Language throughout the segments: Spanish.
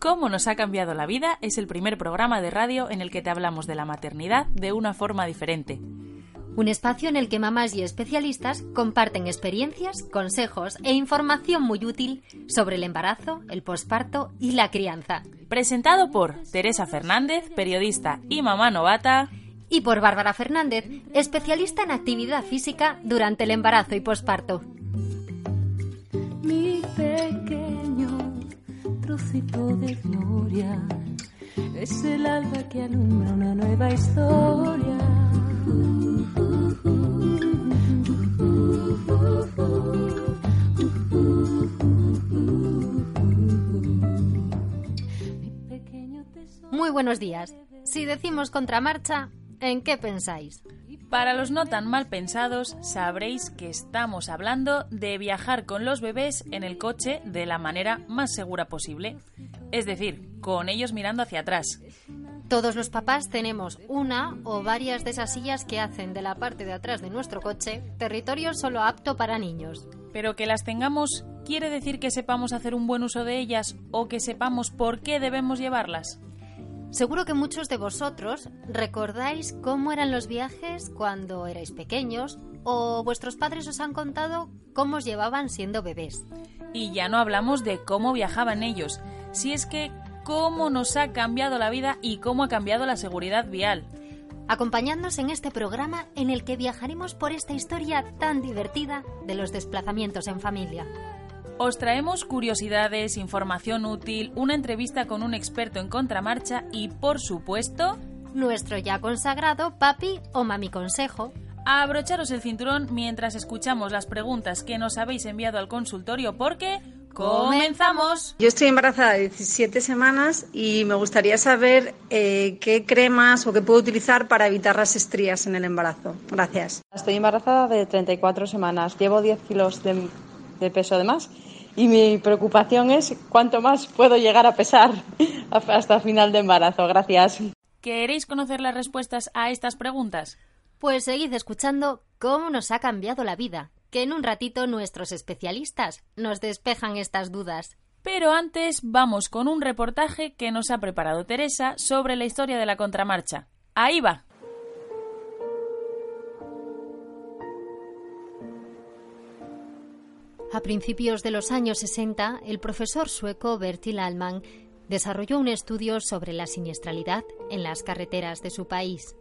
Cómo nos ha cambiado la vida es el primer programa de radio en el que te hablamos de la maternidad de una forma diferente. Un espacio en el que mamás y especialistas comparten experiencias, consejos e información muy útil sobre el embarazo, el posparto y la crianza. Presentado por Teresa Fernández, periodista y mamá novata. Y por Bárbara Fernández, especialista en actividad física durante el embarazo y posparto. Mi pequeño trocito de gloria es el alba que alumbra una nueva historia. Muy buenos días. Si decimos contramarcha, ¿en qué pensáis? Para los no tan mal pensados, sabréis que estamos hablando de viajar con los bebés en el coche de la manera más segura posible. Es decir, con ellos mirando hacia atrás. Todos los papás tenemos una o varias de esas sillas que hacen de la parte de atrás de nuestro coche territorio solo apto para niños. Pero que las tengamos quiere decir que sepamos hacer un buen uso de ellas o que sepamos por qué debemos llevarlas. Seguro que muchos de vosotros recordáis cómo eran los viajes cuando erais pequeños o vuestros padres os han contado cómo os llevaban siendo bebés. Y ya no hablamos de cómo viajaban ellos, si es que cómo nos ha cambiado la vida y cómo ha cambiado la seguridad vial. Acompañadnos en este programa en el que viajaremos por esta historia tan divertida de los desplazamientos en familia. Os traemos curiosidades, información útil, una entrevista con un experto en contramarcha y, por supuesto, nuestro ya consagrado papi o mami consejo. Abrocharos el cinturón mientras escuchamos las preguntas que nos habéis enviado al consultorio porque ¡Comenzamos! Yo estoy embarazada de 17 semanas y me gustaría saber eh, qué cremas o qué puedo utilizar para evitar las estrías en el embarazo. Gracias. Estoy embarazada de 34 semanas. Llevo 10 kilos de, de peso de más y mi preocupación es cuánto más puedo llegar a pesar hasta final de embarazo. Gracias. ¿Queréis conocer las respuestas a estas preguntas? Pues seguid escuchando cómo nos ha cambiado la vida, que en un ratito nuestros especialistas nos despejan estas dudas. Pero antes vamos con un reportaje que nos ha preparado Teresa sobre la historia de la contramarcha. Ahí va. A principios de los años 60, el profesor sueco Bertil Alman desarrolló un estudio sobre la siniestralidad en las carreteras de su país.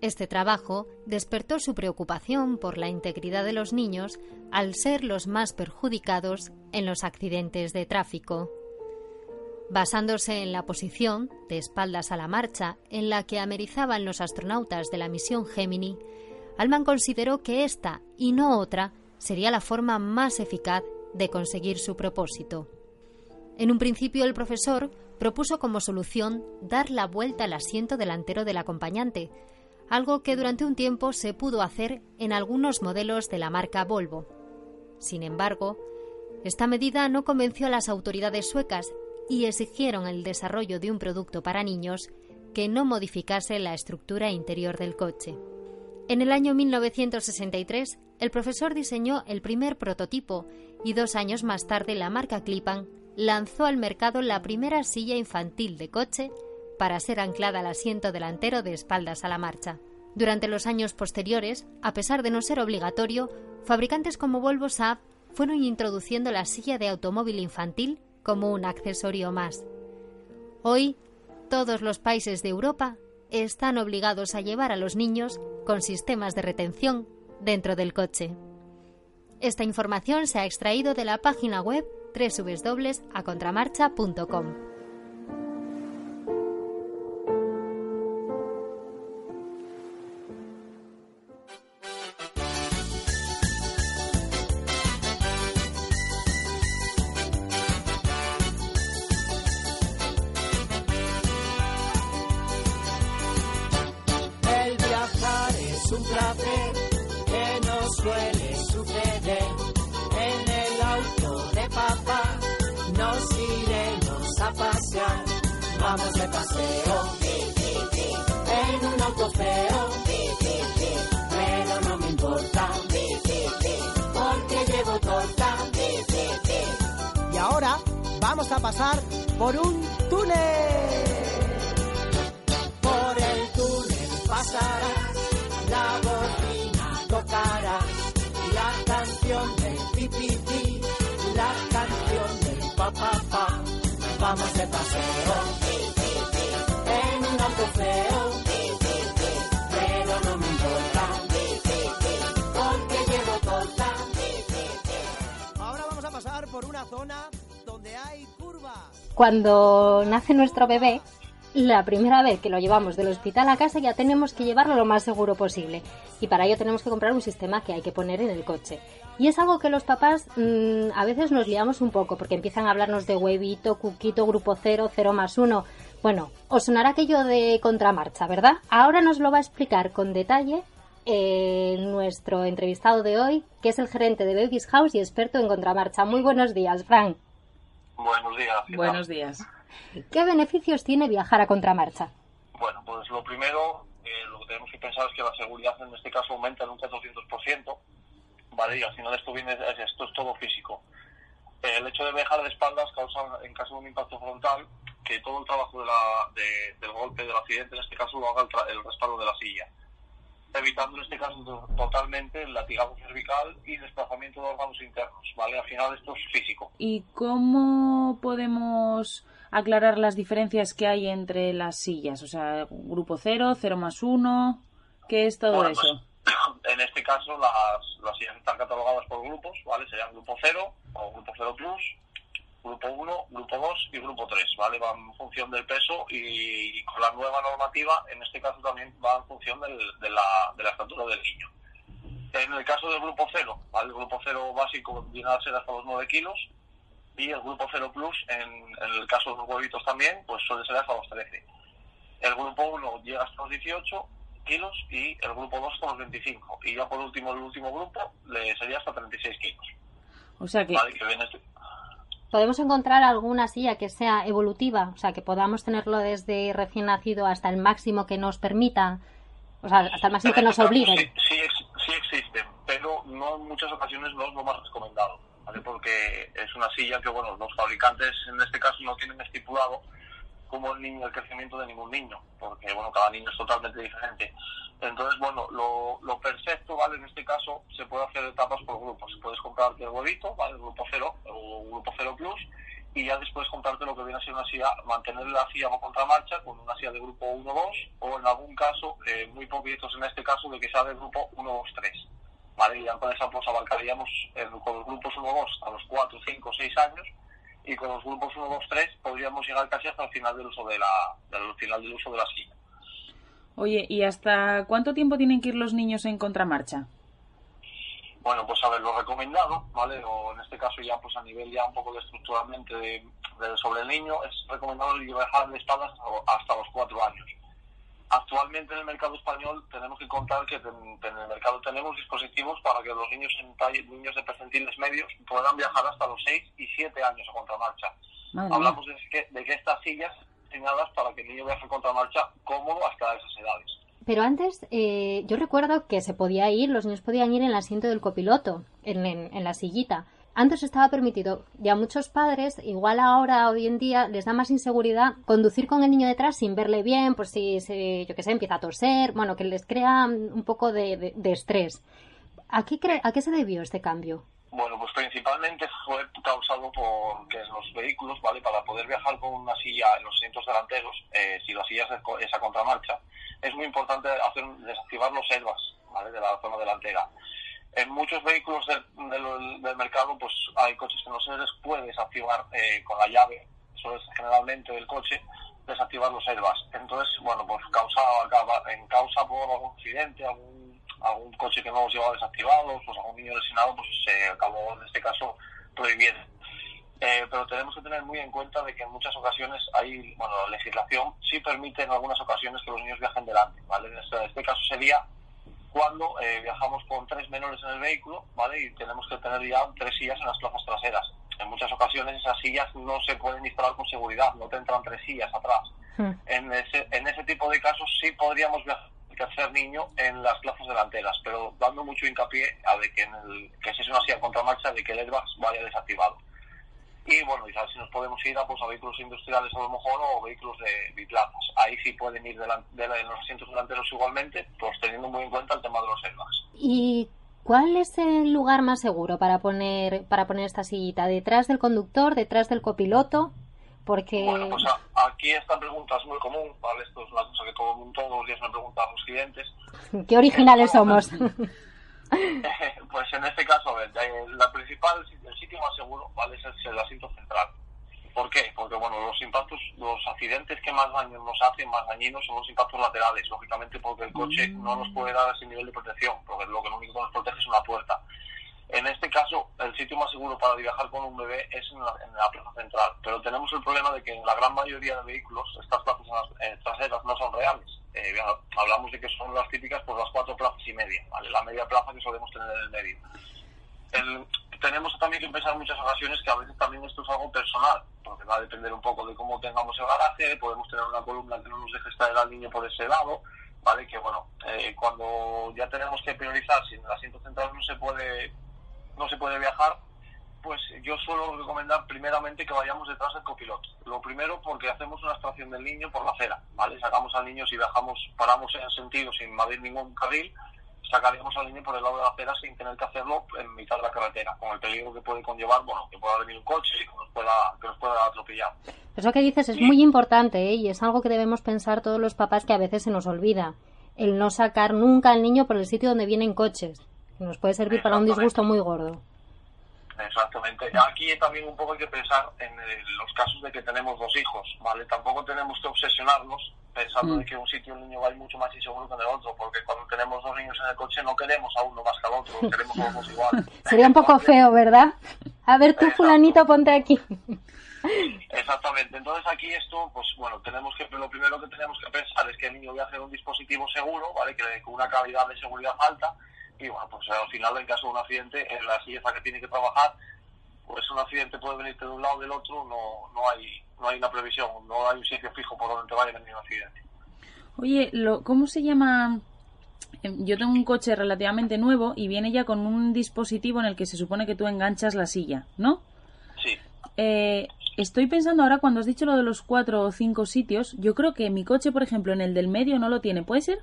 Este trabajo despertó su preocupación por la integridad de los niños al ser los más perjudicados en los accidentes de tráfico. Basándose en la posición, de espaldas a la marcha, en la que amerizaban los astronautas de la misión Gemini, Alman consideró que esta y no otra sería la forma más eficaz de conseguir su propósito. En un principio el profesor propuso como solución dar la vuelta al asiento delantero del acompañante, algo que durante un tiempo se pudo hacer en algunos modelos de la marca Volvo. Sin embargo, esta medida no convenció a las autoridades suecas y exigieron el desarrollo de un producto para niños que no modificase la estructura interior del coche. En el año 1963, el profesor diseñó el primer prototipo y dos años más tarde la marca Clipan lanzó al mercado la primera silla infantil de coche para ser anclada al asiento delantero de espaldas a la marcha. Durante los años posteriores, a pesar de no ser obligatorio, fabricantes como Volvo Saab fueron introduciendo la silla de automóvil infantil como un accesorio más. Hoy, todos los países de Europa están obligados a llevar a los niños con sistemas de retención dentro del coche. Esta información se ha extraído de la página web www.acontramarcha.com. pasear, vamos de paseo, en un auto feo, pero no me importa, porque llevo torta. Y ahora vamos a pasar por un túnel. Por el túnel pasarás, la bocina tocarás, la canción del pipiti, la canción del papapá. Pa, pa. Vamos de paseo, en un auto feo, pero no me importa, porque llevo torta. Ahora vamos a pasar por una zona donde hay curvas. Cuando nace nuestro bebé, la primera vez que lo llevamos del hospital a casa ya tenemos que llevarlo lo más seguro posible. Y para ello tenemos que comprar un sistema que hay que poner en el coche. Y es algo que los papás mm, a veces nos liamos un poco porque empiezan a hablarnos de huevito, cuquito, grupo cero, cero más uno. Bueno, os sonará aquello de contramarcha, ¿verdad? Ahora nos lo va a explicar con detalle eh, nuestro entrevistado de hoy, que es el gerente de Babies House y experto en contramarcha. Muy buenos días, Frank. Buenos días. Buenos días. ¿Qué beneficios tiene viajar a contramarcha? Bueno, pues lo primero, eh, lo que tenemos que pensar es que la seguridad en este caso aumenta en un 400%, ¿vale? Y al final esto, viene, es- esto es todo físico. Eh, el hecho de viajar de espaldas causa, en caso de un impacto frontal, que todo el trabajo de la- de- del golpe, del accidente, en este caso lo haga el, tra- el respaldo de la silla. Evitando en este caso to- totalmente el latigazo cervical y desplazamiento de órganos internos, ¿vale? Al final esto es físico. ¿Y cómo podemos aclarar las diferencias que hay entre las sillas? O sea, grupo cero, cero más uno, ¿qué es todo Bueno, eso? pues, en este caso las, las sillas están catalogadas por grupos, ¿vale? Serían grupo 0 o grupo 0 plus, grupo 1, grupo 2 y grupo 3, ¿vale? Van en función del peso y, y con la nueva normativa, en este caso también va en función del- de, la, de la estatura del niño. En el caso del grupo 0, ¿vale? El grupo 0 básico viene a ser hasta los 9 kilos y el grupo 0 plus, en, en el caso de los huevitos también, pues suele ser hasta los 13. El grupo 1 llega hasta los 18 kilos y el grupo 2 hasta los 25. Y ya por último, el último grupo le sería hasta 36 kilos. O sea que ¿Vale? Que viene este- ¿Podemos encontrar alguna silla que sea evolutiva? O sea, que podamos tenerlo desde recién nacido hasta el máximo que nos permita, o sea, hasta el máximo que nos obliguen. Sí, sí, sí existen, pero no en muchas ocasiones no es lo más recomendado, ¿vale? Porque es una silla que, bueno, los fabricantes en este caso no tienen estipulado como el niño el crecimiento de ningún niño, porque, bueno, cada niño es totalmente diferente. Entonces, bueno, lo, lo perfecto, ¿vale? En este caso se puede hacer etapas por grupos. Puedes comprarte el huevito, ¿vale? El grupo cero o grupo cero plus, y ya después comprarte lo que viene a ser una silla, mantener la silla con contramarcha con una silla de grupo 1-2 o en algún caso, eh, muy poquitos en este caso, de que sea de grupo 1-2-3. ¿Vale? Y ya con esa pues abarcaríamos eh, con los grupos 1-2 a los 4, 5, 6 años y con los grupos 1-2-3 podríamos llegar casi hasta el final del uso de la, del final del uso de la silla. Oye, ¿y hasta cuánto tiempo tienen que ir los niños en contramarcha? Bueno, pues a ver, lo recomendado, ¿vale? O en este caso ya pues a nivel ya un poco de estructuralmente de, de- sobre el niño, es recomendado viajar de espaldas hasta, hasta los cuatro años. Actualmente en el mercado español tenemos que contar que en el mercado tenemos dispositivos para que los niños en niños de percentiles medios puedan viajar hasta los 6 y 7 años a contramarcha. Madre. Hablamos de que, de que estas sillas diseñadas para que el niño viaje a contramarcha cómodo hasta esas edades. Pero antes, eh, yo recuerdo que se podía ir, los niños podían ir en el asiento del copiloto, en, en- en la sillita. Antes estaba permitido. Y a muchos padres, igual ahora, hoy en día, les da más inseguridad conducir con el niño detrás sin verle bien, pues si, se, yo que sé, empieza a toser, bueno, que les crea un poco de, de- estrés. ¿A qué, cre- ¿A qué se debió este cambio? Bueno, pues principalmente fue causado por que los vehículos, ¿vale? Para poder viajar con una silla en los asientos delanteros, eh, si la silla es, es a contramarcha, es muy importante hacer desactivar los airbags, ¿vale? De la zona delantera. En muchos vehículos del, del- mercado, pues hay coches que no se les puede desactivar eh, con la llave, eso es generalmente del coche, desactivar los airbags. Entonces, bueno, pues causa, en causa por algún accidente, algún, algún coche que no los llevaba desactivados, pues algún niño lesionado, pues se acabó en este caso prohibiendo. Eh, pero tenemos que tener muy en cuenta de que en muchas ocasiones hay, bueno, la legislación sí permite en algunas ocasiones que los niños viajen delante, ¿vale? En este, en este caso sería cuando eh, viajamos con tres menores en el vehículo, ¿vale? Y tenemos que tener ya tres sillas en las plazas traseras. En muchas ocasiones esas sillas no se pueden instalar con seguridad, no te entran tres sillas atrás. En ese, en ese tipo de casos sí podríamos viajar el tercer niño en las plazas delanteras, pero dando mucho hincapié a de que, en el, que si es una silla contra marcha, de que el airbag vaya desactivado. Y bueno, y a ver si nos podemos ir a, pues, a vehículos industriales a lo mejor o vehículos de biplazas. Ahí sí pueden ir de, la- en los asientos delanteros igualmente, pues teniendo muy en cuenta el tema de los airbags. ¿Y cuál es el lugar más seguro para poner, para poner esta sillita? ¿Detrás del conductor? ¿Detrás del copiloto? Porque... Bueno, pues a- aquí esta pregunta es muy común, ¿vale? Esto es una cosa que todo, todos los días me preguntan los clientes. Qué originales somos. pues en este caso, a ver, eh, la principal, el sitio más seguro, ¿vale? Es el asiento central. ¿Por qué? Porque, bueno, los impactos, los accidentes que más daño nos hacen, más dañinos, son los impactos laterales, lógicamente porque el coche no nos puede dar ese nivel de protección, porque lo que lo único que nos protege es una puerta. En este caso, el sitio más seguro para viajar con un bebé es en la, plaza central, pero tenemos el problema de que en la gran mayoría de vehículos estas plazas traseras no son reales. Eh, hablamos de que son las típicas, pues las cuatro plazas y media, ¿vale? La media plaza que solemos tener en el medio. Tenemos también que pensar en muchas ocasiones que a veces también esto es algo personal, porque va a depender un poco de cómo tengamos el garaje, podemos tener una columna que no nos deje extraer al niño por ese lado, ¿vale? Que bueno, eh, cuando ya tenemos que priorizar si en el asiento central no se puede no se puede viajar, pues yo suelo recomendar primeramente que vayamos detrás del copiloto. Lo primero porque hacemos una extracción del niño por la acera, ¿vale? Sacamos al niño si viajamos, paramos en sentido sin invadir ningún carril, sacaríamos al niño por el lado de la acera sin tener que hacerlo en mitad de la carretera, con el peligro que puede conllevar, bueno, que pueda venir un coche y que nos pueda, que nos pueda atropellar. Eso que dices es muy importante ¿eh? y es algo que debemos pensar todos los papás que a veces se nos olvida. El no sacar nunca al niño por el sitio donde vienen coches. Nos puede servir para un disgusto muy gordo. Exactamente. Aquí también un poco hay que pensar en eh, los casos de que tenemos dos hijos, ¿vale? Tampoco tenemos que obsesionarnos pensando Mm. de que un sitio el niño va a ir mucho más inseguro que en el otro, porque cuando tenemos dos niños en el coche no queremos a uno más que al otro, queremos a dos igual. Sería un poco feo, ¿verdad? A ver tú, fulanito, ponte aquí. Exactamente. Entonces aquí esto, pues bueno, tenemos que lo primero que tenemos que pensar es que el niño viaje en un dispositivo seguro, ¿vale? Que con una calidad de seguridad alta y bueno, pues al final en caso de un accidente en la silla esa que tiene que trabajar, pues un accidente puede venirte de un lado o del otro, no no hay no hay una previsión, no hay un sitio fijo por donde te vaya a venir un accidente. Oye, lo, ¿cómo se llama? Em, Yo tengo un coche relativamente nuevo y viene ya con un dispositivo en el que se supone que tú enganchas la silla, ¿no? Sí. Eh, estoy pensando ahora cuando has dicho lo de los cuatro o cinco sitios, yo creo que mi coche, por ejemplo, en el del medio no lo tiene, ¿puede ser?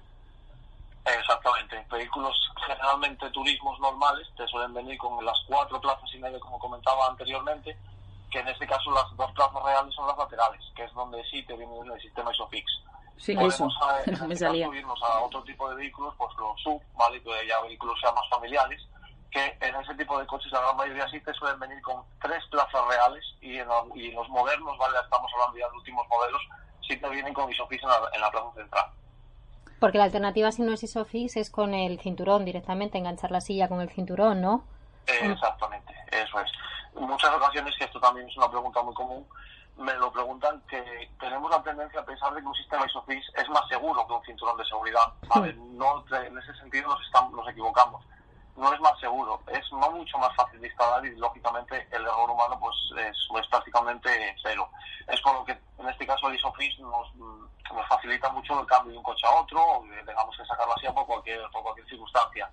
Exactamente. Vehículos generalmente turismos normales te suelen venir con las cuatro plazas y medio, como comentaba anteriormente, que en este caso las dos plazas reales son las laterales, que es donde sí te viene el sistema ISOFIX. Sí, Podemos, eso. eh, en Me salía. caso, irnos a otro tipo de vehículos, pues los SUV, ¿vale? Que ya vehículos sean más familiares, que en ese tipo de coches la gran mayoría sí te suelen venir con tres plazas reales y en, los- y en los modernos, ¿vale? Estamos hablando ya de últimos modelos, sí te vienen con ISOFIX en la, en la plaza central. Porque la alternativa, si no es ISOFIX, es con el cinturón directamente, enganchar la silla con el cinturón, ¿no? Eh, Exactamente, eso es. En muchas ocasiones, que esto también es una pregunta muy común, me lo preguntan que tenemos la tendencia a pensar de que un sistema ISOFIX es más seguro que un cinturón de seguridad. ¿vale? No, en ese sentido nos, estamos, nos equivocamos. No es más seguro, es mucho más fácil de instalar y lógicamente el error humano pues es, es prácticamente cero. Es por lo que en este caso el ISOFIX nos, mm, nos facilita mucho el cambio de un coche a otro o que tengamos que sacarlo así por cualquier, por cualquier circunstancia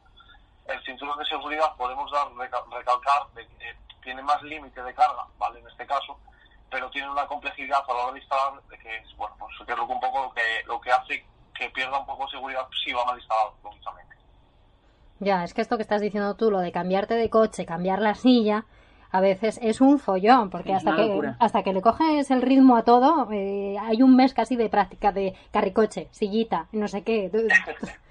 el cinturón de seguridad podemos dar reca- recalcar de eh, tiene más límite de carga, ¿vale? En este caso, pero tiene una complejidad a la hora de instalar de que es, bueno, pues que un poco lo que, lo que hace que pierda un poco de seguridad si va mal instalado, lógicamente. Ya, es que esto que estás diciendo tú, lo de cambiarte de coche, cambiar la silla, a veces es un follón, porque hasta que, locura. hasta que le coges el ritmo a todo, eh, hay un mes casi de práctica de carricoche, sillita, no sé qué.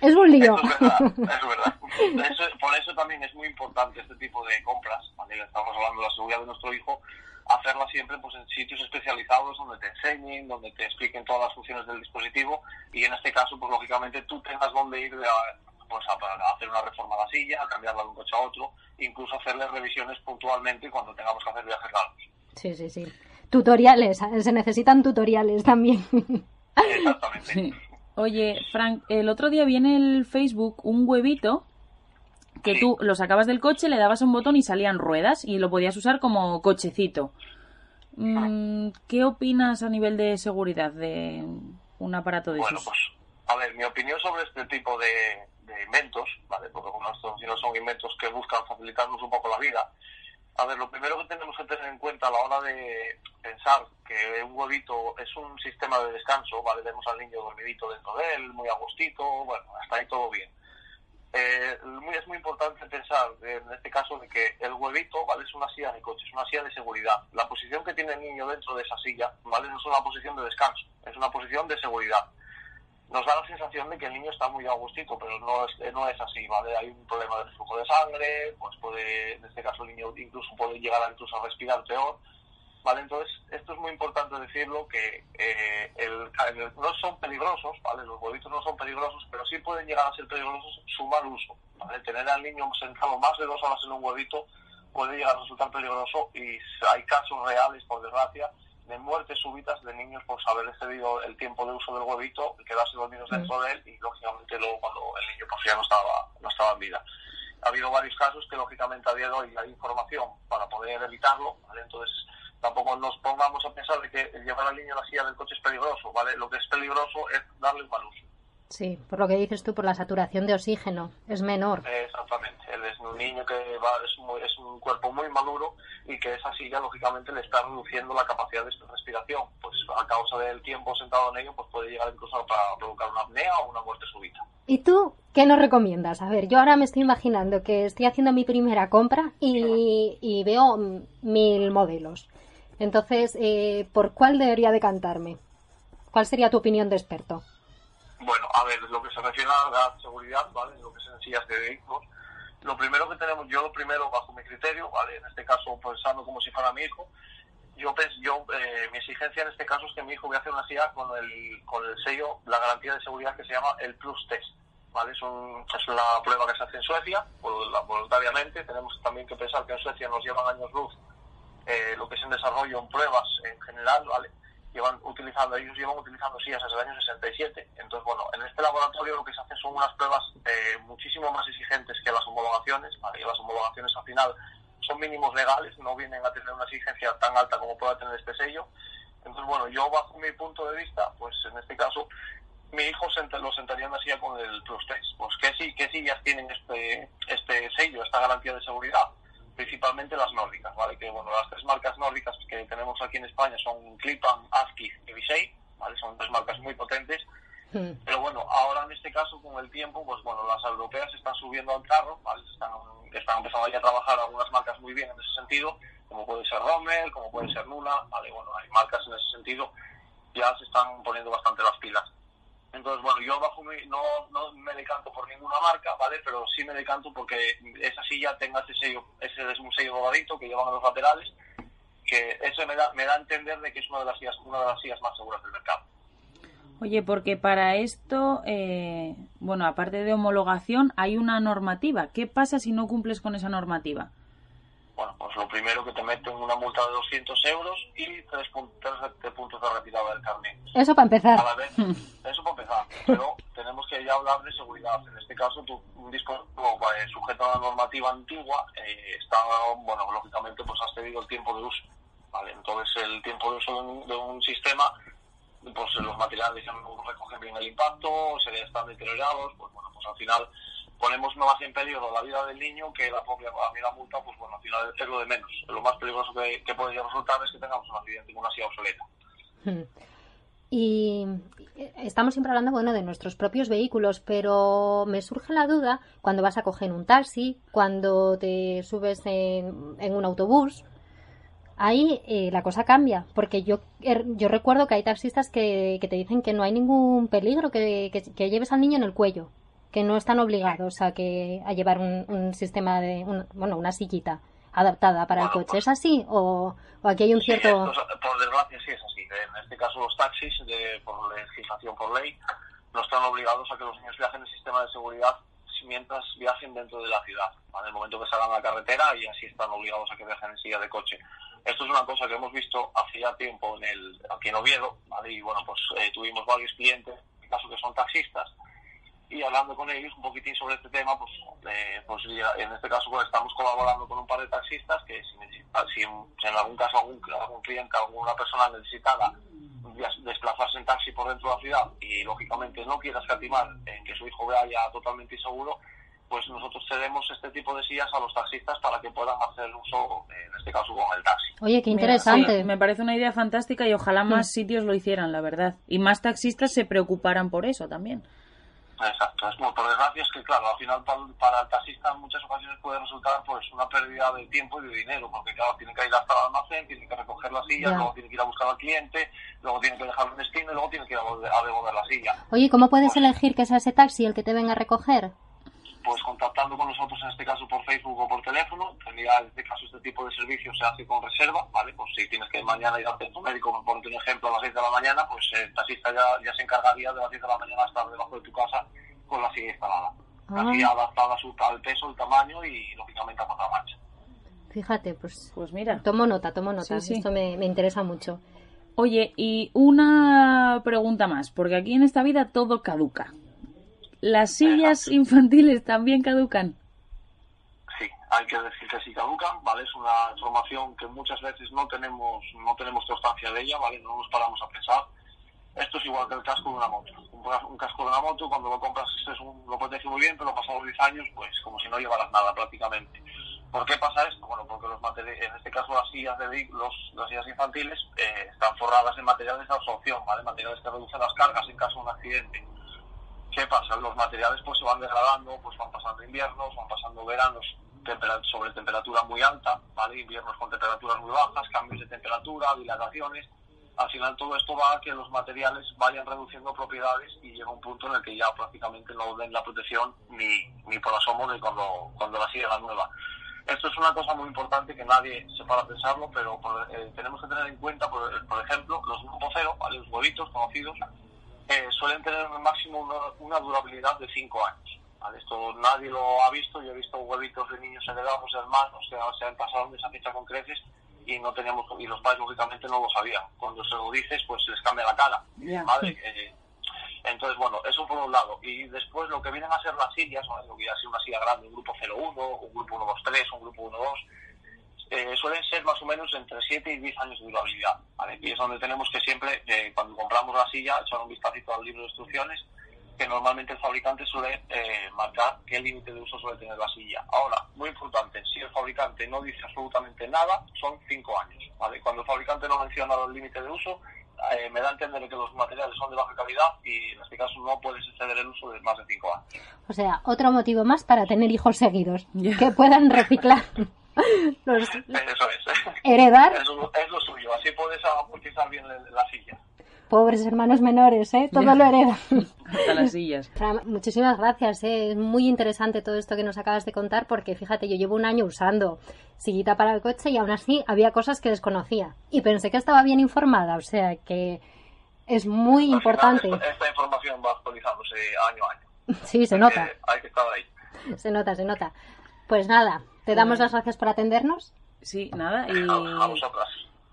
Es un lío. Eso es verdad, es verdad. Eso- por eso también es muy importante este tipo de compras, ¿vale? Estamos hablando de la seguridad de nuestro hijo, hacerla siempre pues en sitios especializados donde te enseñen, donde te expliquen todas las funciones del dispositivo y en este caso, pues lógicamente tú tengas donde ir a, pues, a, hacer una reforma a la silla, a cambiarla de un coche a otro, incluso hacerle revisiones puntualmente cuando tengamos que hacer viajes largos. Sí, sí, sí. Tutoriales, se necesitan tutoriales también. Exactamente. Sí. Oye, Frank, el otro día viene el Facebook un huevito que Sí. tú lo sacabas del coche, le dabas un botón y salían ruedas y lo podías usar como cochecito. Mm, ¿Qué opinas a nivel de seguridad de un aparato de Bueno, esos? pues, a ver, mi opinión sobre este tipo de, de inventos, ¿vale? Porque bueno, estos no son inventos que buscan facilitarnos un poco la vida. A ver, lo primero que tenemos que tener en cuenta a la hora de pensar que un huevito es un sistema de descanso, ¿vale? Vemos al niño dormidito dentro de él, muy agustito, bueno, hasta ahí todo bien. Eh, es muy importante pensar, en este caso, de que el huevito, ¿vale? Es una silla de coche, es una silla de seguridad. La posición que tiene el niño dentro de esa silla, ¿vale? No es una posición de descanso, es una posición de seguridad nos da la sensación de que el niño está muy agustito, pero no es, no es así, ¿vale? Hay un problema de flujo de sangre, pues puede, en este caso el niño incluso puede llegar a, incluso a respirar peor, ¿vale? Entonces, esto es muy importante decirlo, que eh, el, no son peligrosos, ¿vale? Los huevitos no son peligrosos, pero sí pueden llegar a ser peligrosos su mal uso, ¿vale? Tener al niño sentado más de dos horas en un huevito puede llegar a resultar peligroso y hay casos reales, por desgracia, de muertes súbitas de niños por haber excedido el tiempo de uso del huevito, quedarse dormidos dentro de él y lógicamente luego cuando el niño pues ya no estaba, no estaba en vida. Ha habido varios casos que lógicamente a día de hoy hay información para poder evitarlo, entonces tampoco nos pongamos a pensar de que llevar al niño a la silla del coche es peligroso, ¿vale? Lo que es peligroso es darle un mal uso. Sí, por lo que dices tú, por la saturación de oxígeno, es menor. Exactamente, él es un niño que va, es, es un cuerpo muy maduro y que esa silla lógicamente le está reduciendo la capacidad de respiración. Pues a causa del tiempo sentado en ello, pues puede llegar incluso a provocar una apnea o una muerte súbita. ¿Y tú qué nos recomiendas? A ver, yo ahora me estoy imaginando que estoy haciendo mi primera compra y, y veo mil modelos. Entonces, eh, ¿por cuál debería decantarme? ¿Cuál sería tu opinión de experto? Bueno, a ver, lo que se refiere a la seguridad, ¿vale? Lo que se sillas de vehículos, lo primero que tenemos, yo lo primero bajo mi criterio, ¿vale? En este caso pensando como si fuera mi hijo, yo, yo eh, mi exigencia en este caso es que mi hijo voy a hacer una silla con el, con el sello, la garantía de seguridad que se llama el Plus Test, ¿vale? Es, un, es una prueba que se hace en Suecia, voluntariamente, tenemos también que pensar que en Suecia nos llevan años luz eh, lo que es en desarrollo en pruebas en general, ¿vale? Llevan utilizando, ellos llevan utilizando sillas desde el año 67. Entonces, bueno, en este laboratorio lo que se hace son unas pruebas eh, muchísimo más exigentes que las homologaciones, ¿vale? las homologaciones al final son mínimos legales, no vienen a tener una exigencia tan alta como pueda tener este sello. Entonces, bueno, yo bajo mi punto de vista, pues en este caso, mi hijo lo sentaría en la silla con el Plus Test. Pues que sí, que sillas tienen este, este sello, esta garantía de seguridad principalmente las nórdicas, ¿vale? Que, bueno, las tres marcas nórdicas que tenemos aquí en España son Clipan, Aski y Visey, ¿vale? Son tres marcas muy potentes. Hmm. Pero bueno, ahora en este caso, con el tiempo, pues bueno, las europeas están subiendo al carro, ¿vale? Están, están empezando ya a trabajar algunas marcas muy bien en ese sentido, como puede ser Rommel, como puede ser Luna, ¿vale? Bueno, hay marcas en ese sentido, ya se están poniendo bastante las pilas. Entonces, bueno, yo bajo no, no me decanto por ninguna marca, ¿vale? Pero sí me decanto porque esa silla tenga ese sello, ese es un sello doradito que llevan a los laterales, que eso me da, me da a entender de que es una de las sillas, una de las sillas más seguras del mercado. Oye, porque para esto, eh, bueno, aparte de homologación, hay una normativa. ¿Qué pasa si no cumples con esa normativa? Bueno, pues lo primero que te meten una multa de 200 euros y tres, puntos de retirada del carnet. Eso para empezar. eso para empezar. Pero tenemos que ya hablar de seguridad. En este caso, tu, un dispositivo eh, sujeto a la normativa antigua eh, está, bueno, lógicamente, pues has tenido el tiempo de uso. ¿vale? Entonces, el tiempo de uso de un, de un sistema, pues los materiales ya no recogen bien el impacto, se están deteriorados, pues bueno, pues al final ponemos más en peligro la vida del niño que la propia a mí la multa, pues bueno, al final es lo de menos. Lo más peligroso que, que podría resultar es que tengamos un accidente con una silla obsoleta. Hmm. Y estamos siempre hablando, bueno, de nuestros propios vehículos, pero me surge la duda cuando vas a coger un taxi, cuando te subes en, un autobús, ahí eh, la cosa cambia, porque yo, er, yo recuerdo que hay taxistas que, te dicen que no hay ningún peligro, que lleves al niño en el cuello que no están obligados a que a llevar un, sistema de bueno una sillita adaptada para el coche. pues es así o, aquí hay un cierto por desgracia sí es así. En este caso los taxis de, por legislación por ley no están obligados a que los niños viajen en sistema de seguridad mientras viajen dentro de la ciudad en el momento que salgan a la carretera y así están obligados a que viajen en silla de coche. Esto es una cosa que hemos visto hace ya tiempo en el aquí en Oviedo y bueno pues eh, tuvimos varios clientes en este caso que son taxistas y hablando con ellos un poquitín sobre este tema, pues, eh, pues en este caso pues, estamos colaborando con un par de taxistas que si, si en, algún caso algún, algún cliente, alguna persona necesitada desplazarse en taxi por dentro de la ciudad y lógicamente no quiera escatimar en que su hijo vaya totalmente inseguro, pues nosotros cedemos este tipo de sillas a los taxistas para que puedan hacer uso, en este caso, con el taxi. Oye, qué Mira, interesante. sí, me parece una idea fantástica y ojalá más sitios lo hicieran, la verdad. Y más taxistas se preocuparan por eso también. Exacto, es muy por desgracia es que claro, al final para, para el taxista en muchas ocasiones puede resultar pues una pérdida de tiempo y de dinero, porque claro, tiene que ir hasta el almacén, tiene que recoger la silla, Ya. luego tiene que ir a buscar al cliente, luego tiene que dejarlo en destino y luego tiene que ir a, volver- a devolver la silla. Oye, ¿cómo puedes elegir que sea ese taxi el que te venga a recoger? Pues contactando con nosotros en este caso por Facebook o por teléfono, tendría en este caso este tipo de servicio se hace con reserva, ¿vale? Pues si tienes que mañana ir al centro médico, por ponerte un ejemplo, a las 6 de la mañana, pues el taxista ya, ya se encargaría de las 6 de la mañana estar debajo de tu casa con la silla instalada. Ah. Así adaptada a su, al peso, el tamaño y lógicamente a contramarcha. Fíjate, pues Pues mira. tomo nota, tomo nota. Sí, sí. Esto me, me interesa mucho. Oye, y una pregunta más, porque aquí en esta vida todo caduca. ¿Las sillas infantiles también caducan? Sí, hay que decir que sí caducan, ¿vale? Es una información que muchas veces no tenemos no tenemos constancia de ella, ¿vale? No nos paramos a pensar. Esto es igual que el casco de una moto. Un, ca- un casco de una moto, cuando lo compras, es un, lo protege muy bien, pero pasados 10 años, pues como si no llevaras nada prácticamente. ¿Por qué pasa esto? Bueno, porque los materiales, en este caso las sillas de los, las sillas infantiles eh, están forradas en materiales de absorción, ¿vale? Materiales que reducen las cargas en caso de un accidente. ¿Qué pasa? Los materiales pues se van degradando, pues van pasando inviernos, van pasando veranos tempera- sobre temperatura muy alta, ¿vale? Inviernos con temperaturas muy bajas, cambios de temperatura, dilataciones. Al final todo esto va a que los materiales vayan reduciendo propiedades y llega un punto en el que ya prácticamente no den la protección ni, ni por asomo de cuando, cuando la sigue la nueva. Esto es una cosa muy importante que nadie se para a pensarlo, pero por- eh, tenemos que tener en cuenta, por, ejemplo, los grupo cero, los huevitos conocidos, eh, suelen tener máximo una, una durabilidad de 5 años. ¿vale? Esto nadie lo ha visto. Yo he visto huevitos de niños heredados, hermanos, que se han pasado de esa fecha con creces y no teníamos y los padres lógicamente no lo sabían. Cuando se lo dices, pues les cambia la cara. ¿vale? Eh, entonces, bueno, eso por un lado. Y después lo que vienen a ser las sillas, lo que ya sea una silla grande, un grupo 01, un grupo 123, un grupo 12, eh, suelen ser más o menos entre 7 y 10 años de durabilidad. ¿vale? Y es donde tenemos que siempre, eh, cuando compramos la silla, echar un vistacito al libro de instrucciones, que normalmente el fabricante suele eh, marcar qué límite de uso suele tener la silla. Ahora, muy importante, si el fabricante no dice absolutamente nada, son 5 años. ¿vale? Cuando el fabricante no menciona el límite de uso, eh, me da a entender que los materiales son de baja calidad y en este caso no puedes exceder el uso de más de 5 años. O sea, otro motivo más para tener hijos seguidos. Que puedan reciclar. Los, Eso es. heredar, es lo suyo, así puedes amortizar bien la, la silla. pobres hermanos menores, ¿eh? Todo lo heredan. Hasta las sillas. Fran, muchísimas gracias, ¿eh? es muy interesante todo esto que nos acabas de contar porque fíjate, yo llevo un año usando sillita para el coche y aún así había cosas que desconocía y pensé que estaba bien informada, o sea que es muy Al importante. final, esta, esta información va actualizándose año a año. Sí, se nota, que- hay que estar ahí. se nota, se nota. Pues nada, te damos las gracias por atendernos. Sí, nada, y... A, a vosotras.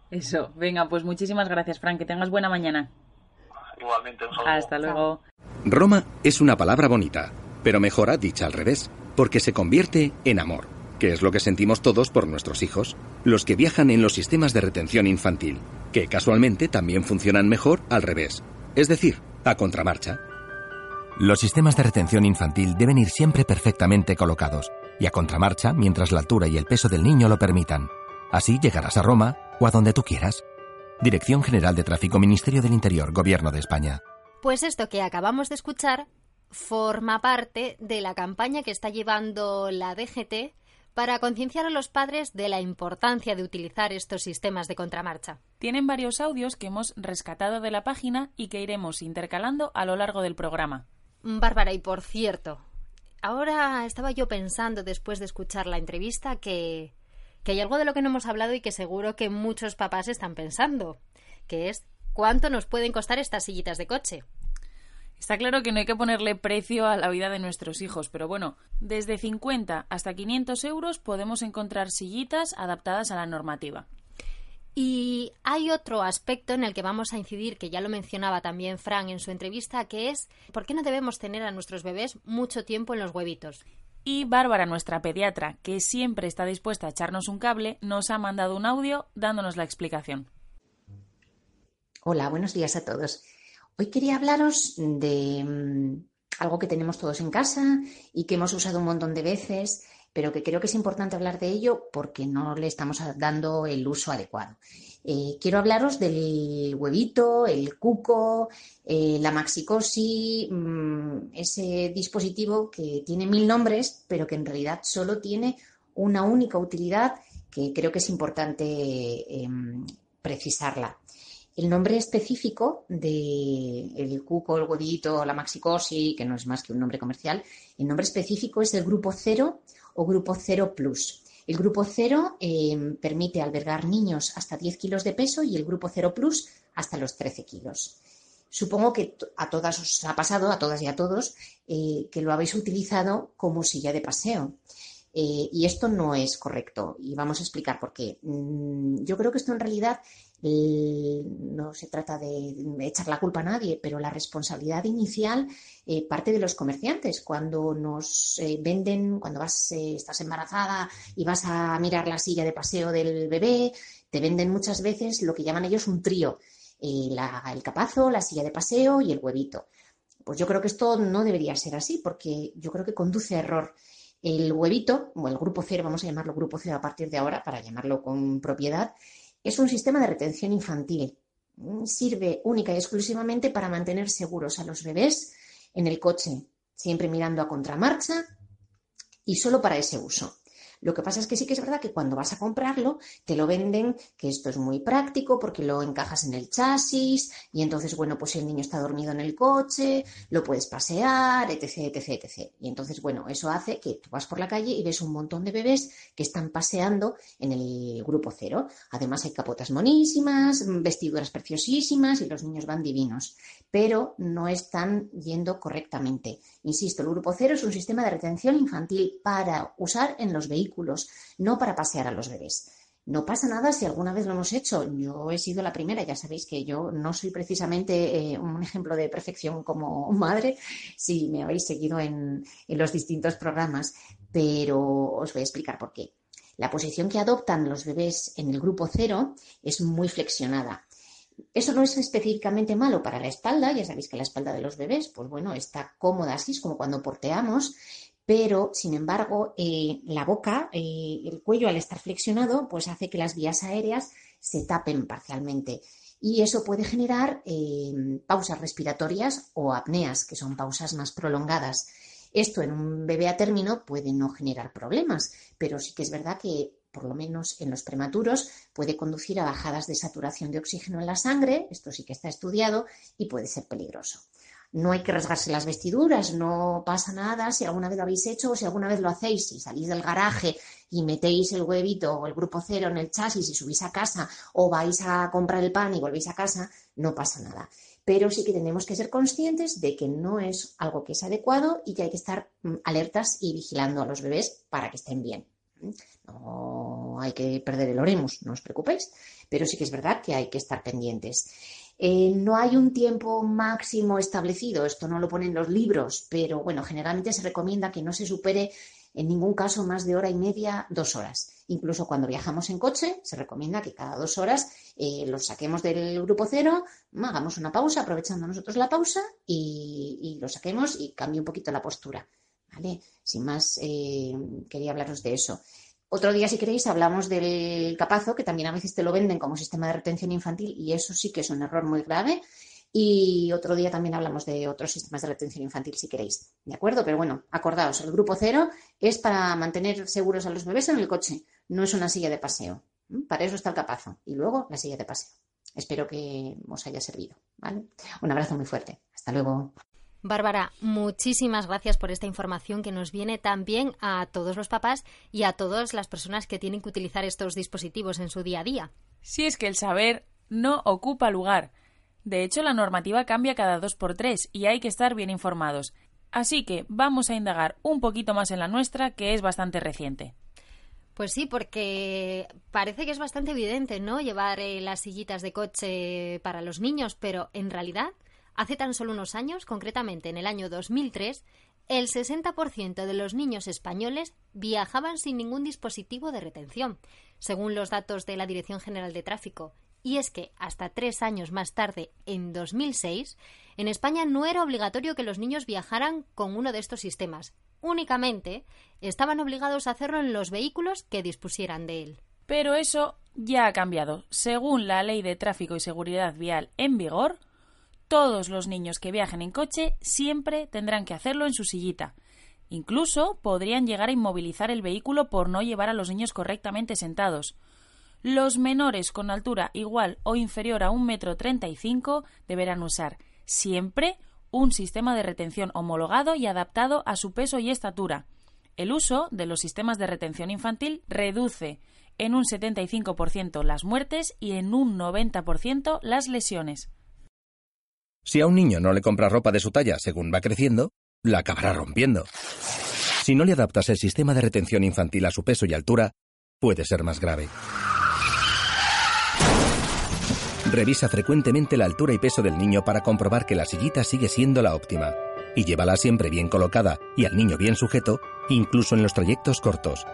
Eso, venga, pues muchísimas gracias, Frank, que tengas buena mañana. Igualmente, un saludo. Hasta luego. Roma es una palabra bonita, pero mejora dicha al revés, porque se convierte en amor, que es lo que sentimos todos por nuestros hijos, los que viajan en los sistemas de retención infantil, que casualmente también funcionan mejor al revés, es decir, a contramarcha. Los sistemas de retención infantil deben ir siempre perfectamente colocados y a contramarcha mientras la altura y el peso del niño lo permitan. Así llegarás a Roma o a donde tú quieras. Dirección General de Tráfico, Ministerio del Interior, Gobierno de España. Pues esto que acabamos de escuchar forma parte de la campaña que está llevando la DGT para concienciar a los padres de la importancia de utilizar estos sistemas de contramarcha. Tienen varios audios que hemos rescatado de la página y que iremos intercalando a lo largo del programa. Bárbara, y por cierto, ahora estaba yo pensando después de escuchar la entrevista que, que hay algo de lo que no hemos hablado y que seguro que muchos papás están pensando, que es cuánto nos pueden costar estas sillitas de coche. Está claro que no hay que ponerle precio a la vida de nuestros hijos, pero bueno, desde 50 hasta 500 euros podemos encontrar sillitas adaptadas a la normativa. Y hay otro aspecto en el que vamos a incidir, que ya lo mencionaba también Fran en su entrevista, que es por qué no debemos tener a nuestros bebés mucho tiempo en los huevitos. Y Bárbara, nuestra pediatra, que siempre está dispuesta a echarnos un cable, nos ha mandado un audio dándonos la explicación. Hola, buenos días a todos. Hoy quería hablaros de, mm, algo que tenemos todos en casa y que hemos usado un montón de veces, pero que creo que es importante hablar de ello porque no le estamos dando el uso adecuado. Eh, quiero hablaros del huevito, el cuco, eh, la maxicosi, mm, ese dispositivo que tiene mil nombres, pero que en realidad solo tiene una única utilidad que creo que es importante em, precisarla. El nombre específico del cuco, el huevito, la maxicosi, que no es más que un nombre comercial, el nombre específico es el grupo cero o grupo cero plus. El grupo cero em, permite albergar niños hasta 10 kilos de peso y el grupo cero plus hasta los 13 kilos. Supongo que a todas os ha pasado, a todas y a todos, eh, que lo habéis utilizado como silla de paseo. Eh, y esto no es correcto y vamos a explicar por qué. Mm, yo creo que esto en realidad eh, no se trata de echar la culpa a nadie, pero la responsabilidad inicial eh, parte de los comerciantes. Cuando nos venden, cuando vas, estás embarazada y vas a mirar la silla de paseo del bebé, te venden muchas veces lo que llaman ellos un trío. el capazo, la silla de paseo y el huevito. Pues yo creo que esto no debería ser así porque yo creo que conduce a error. El huevito, o el grupo cero, vamos a llamarlo grupo cero a partir de ahora para llamarlo con propiedad, es un sistema de retención infantil. Sirve única y exclusivamente para mantener seguros a los bebés en el coche, siempre mirando a contramarcha y solo para ese uso. Lo que pasa es que sí que es verdad que cuando vas a comprarlo, te lo venden que esto es muy práctico porque lo encajas en el chasis y entonces, bueno, pues el niño está dormido en el coche, lo puedes pasear, etc, etc, etc. Y entonces, bueno, eso hace que tú vas por la calle y ves un montón de bebés que están paseando en el grupo cero. Además hay capotas monísimas, vestiduras preciosísimas y los niños van divinos, pero no están yendo correctamente. Insisto, el grupo cero es un sistema de retención infantil para usar en los vehículos no para pasear a los bebés. No pasa nada si alguna vez lo hemos hecho. Yo he sido la primera, ya sabéis que yo no soy precisamente eh, un ejemplo de perfección como madre, si me habéis seguido en, en los distintos programas, pero os voy a explicar por qué. La posición que adoptan los bebés en el grupo cero es muy flexionada. Eso no es específicamente malo para la espalda, ya sabéis que la espalda de los bebés, pues bueno, está cómoda así, es como cuando porteamos, pero sin embargo eh, la boca, eh, el cuello al estar flexionado, pues hace que las vías aéreas se tapen parcialmente y eso puede generar eh, pausas respiratorias o apneas, que son pausas más prolongadas. Esto en un bebé a término puede no generar problemas, pero sí que es verdad que por lo menos en los prematuros, puede conducir a bajadas de saturación de oxígeno en la sangre, esto sí que está estudiado, y puede ser peligroso no hay que rasgarse las vestiduras, no pasa nada si alguna vez lo habéis hecho o si alguna vez lo hacéis, si salís del garaje y metéis el huevito o el grupo cero en el chasis y subís a casa o vais a comprar el pan y volvéis a casa, no pasa nada. Pero sí que tenemos que ser conscientes de que no es algo que es adecuado y que hay que estar mm, alertas y vigilando a los bebés para que estén bien. No hay que perder el oremus, no os preocupéis, pero sí que es verdad que hay que estar pendientes. Eh, no hay un tiempo máximo establecido, esto no lo ponen los libros, pero bueno, generalmente se recomienda que no se supere en ningún caso más de hora y media, dos horas. Incluso cuando viajamos en coche, se recomienda que cada dos horas eh, los saquemos del grupo cero, hagamos una pausa, aprovechando nosotros la pausa y, y lo saquemos y cambie un poquito la postura. ¿Vale? Sin más, eh, quería hablaros de eso. Otro día, si queréis, hablamos del capazo, que también a veces te lo venden como sistema de retención infantil y eso sí que es un error muy grave. Y otro día también hablamos de otros sistemas de retención infantil, si queréis. ¿De acuerdo? Pero bueno, acordaos, el grupo cero es para mantener seguros a los bebés en el coche, no es una silla de paseo. Para eso está el capazo. Y luego la silla de paseo. Espero que os haya servido. ¿vale? Un abrazo muy fuerte. Hasta luego. Bárbara, muchísimas gracias por esta información que nos viene también a todos los papás y a todas las personas que tienen que utilizar estos dispositivos en su día a día. Si es que el saber no ocupa lugar. De hecho, la normativa cambia cada dos por tres y hay que estar bien informados. Así que vamos a indagar un poquito más en la nuestra, que es bastante reciente. Pues sí, porque parece que es bastante evidente, ¿no? Llevar eh, las sillitas de coche para los niños, pero en realidad Hace tan solo unos años, concretamente en el año 2003, el 60% de los niños españoles viajaban sin ningún dispositivo de retención, según los datos de la Dirección General de Tráfico. Y es que hasta tres años más tarde, en 2006, en España no era obligatorio que los niños viajaran con uno de estos sistemas. Únicamente estaban obligados a hacerlo en los vehículos que dispusieran de él. Pero eso ya ha cambiado. Según la Ley de Tráfico y Seguridad Vial en vigor, todos los niños que viajen en coche siempre tendrán que hacerlo en su sillita. Incluso podrían llegar a inmovilizar el vehículo por no llevar a los niños correctamente sentados. Los menores con altura igual o inferior a un metro treinta y cinco deberán usar siempre un sistema de retención homologado y adaptado a su peso y estatura. El uso de los sistemas de retención infantil reduce en un 75% las muertes y en un 90% las lesiones. Si a un niño no le compra ropa de su talla según va creciendo, la acabará rompiendo. Si no le adaptas el sistema de retención infantil a su peso y altura, puede ser más grave. Revisa frecuentemente la altura y peso del niño para comprobar que la sillita sigue siendo la óptima. Y llévala siempre bien colocada y al niño bien sujeto, incluso en los trayectos cortos.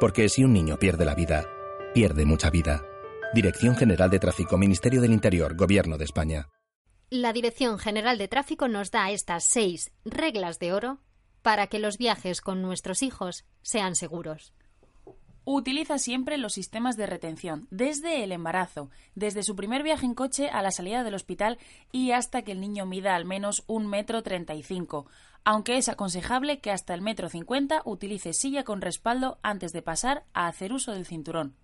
Porque si un niño pierde la vida, pierde mucha vida. Dirección General de Tráfico, Ministerio del Interior, Gobierno de España. La Dirección General de Tráfico nos da estas seis reglas de oro para que los viajes con nuestros hijos sean seguros. Utiliza siempre los sistemas de retención, desde el embarazo, desde su primer viaje en coche a la salida del hospital y hasta que el niño mida al menos un metro treinta y cinco, aunque es aconsejable que hasta el metro cincuenta utilice silla con respaldo antes de pasar a hacer uso del cinturón.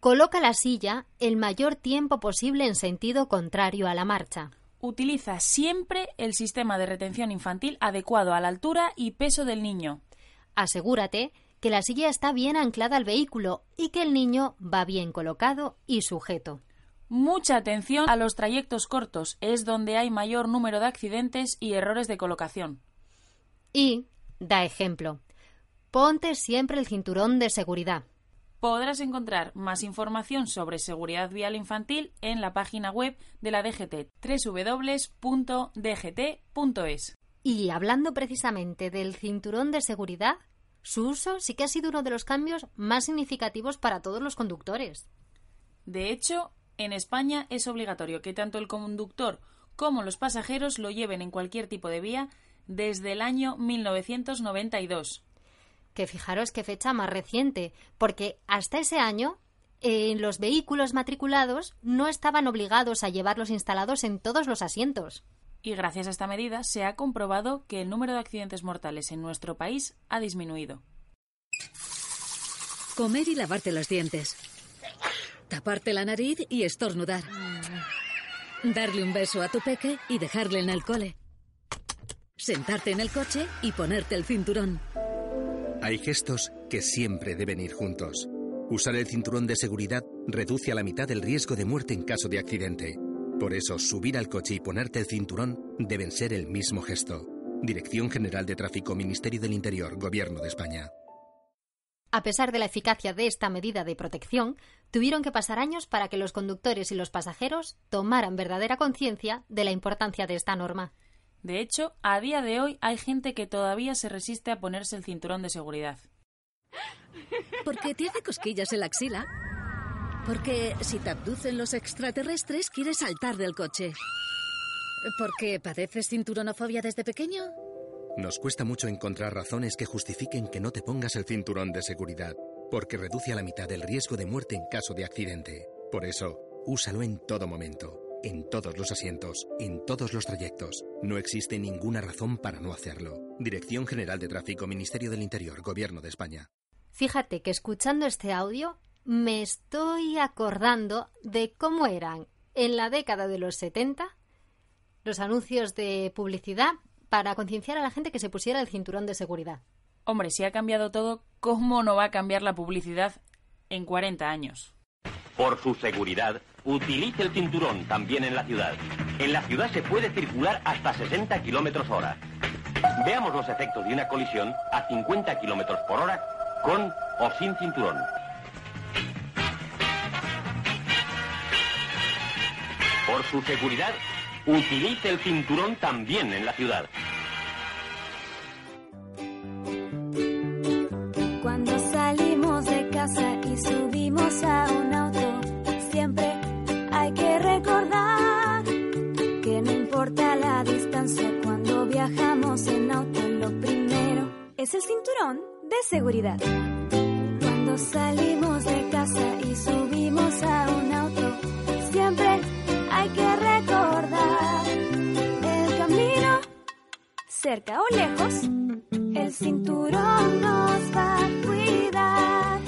Coloca la silla el mayor tiempo posible en sentido contrario a la marcha. Utiliza siempre el sistema de retención infantil adecuado a la altura y peso del niño. Asegúrate que la silla está bien anclada al vehículo y que el niño va bien colocado y sujeto. Mucha atención a los trayectos cortos, es donde hay mayor número de accidentes y errores de colocación. Y, da ejemplo, ponte siempre el cinturón de seguridad. Podrás encontrar más información sobre seguridad vial infantil en la página web de la DGT, www.dgt.es. Y hablando precisamente del cinturón de seguridad, su uso sí que ha sido uno de los cambios más significativos para todos los conductores. De hecho, en España es obligatorio que tanto el conductor como los pasajeros lo lleven en cualquier tipo de vía desde el año 1992. Que fijaros qué fecha más reciente, porque hasta ese año en los vehículos matriculados no estaban obligados a llevarlos instalados en todos los asientos y gracias a esta medida se ha comprobado que el número de accidentes mortales en nuestro país ha disminuido. Comer y lavarte los dientes. Taparte la nariz y estornudar. Darle un beso a tu peque y dejarle en el cole. Sentarte en el coche y ponerte el cinturón. Hay gestos que siempre deben ir juntos. Usar el cinturón de seguridad reduce a la mitad el riesgo de muerte en caso de accidente. Por eso, subir al coche y ponerte el cinturón deben ser el mismo gesto. Dirección General de Tráfico, Ministerio del Interior, Gobierno de España. A pesar de la eficacia de esta medida de protección, tuvieron que pasar años para que los conductores y los pasajeros tomaran verdadera conciencia de la importancia de esta norma. De hecho, a día de hoy hay gente que todavía se resiste a ponerse el cinturón de seguridad. Porque te hace cosquillas en la axila. Porque si te abducen los extraterrestres, quieres saltar del coche. ¿Porque padeces cinturonofobia desde pequeño? Nos cuesta mucho encontrar razones que justifiquen que no te pongas el cinturón de seguridad, porque reduce a la mitad el riesgo de muerte en caso de accidente. Por eso, úsalo en todo momento, en todos los asientos, en todos los trayectos. No existe ninguna razón para no hacerlo. Dirección General de Tráfico, Ministerio del Interior, Gobierno de España. Fíjate que escuchando este audio me estoy acordando de cómo eran en la década de los 70 los anuncios de publicidad para concienciar a la gente que se pusiera el cinturón de seguridad. Hombre, si ha cambiado todo, ¿cómo no va a cambiar la publicidad en 40 años? Por su seguridad, utilice el cinturón también en la ciudad. En la ciudad se puede circular hasta 60 kilómetros hora. Veamos los efectos de una colisión a 50 kilómetros por hora con o sin cinturón. Por su seguridad, utilice el cinturón también en la ciudad. Cuando salimos de casa y subimos es el cinturón de seguridad. Cuando salimos de casa y subimos a un auto, siempre hay que recordar el camino, cerca o lejos, el cinturón nos va a cuidar.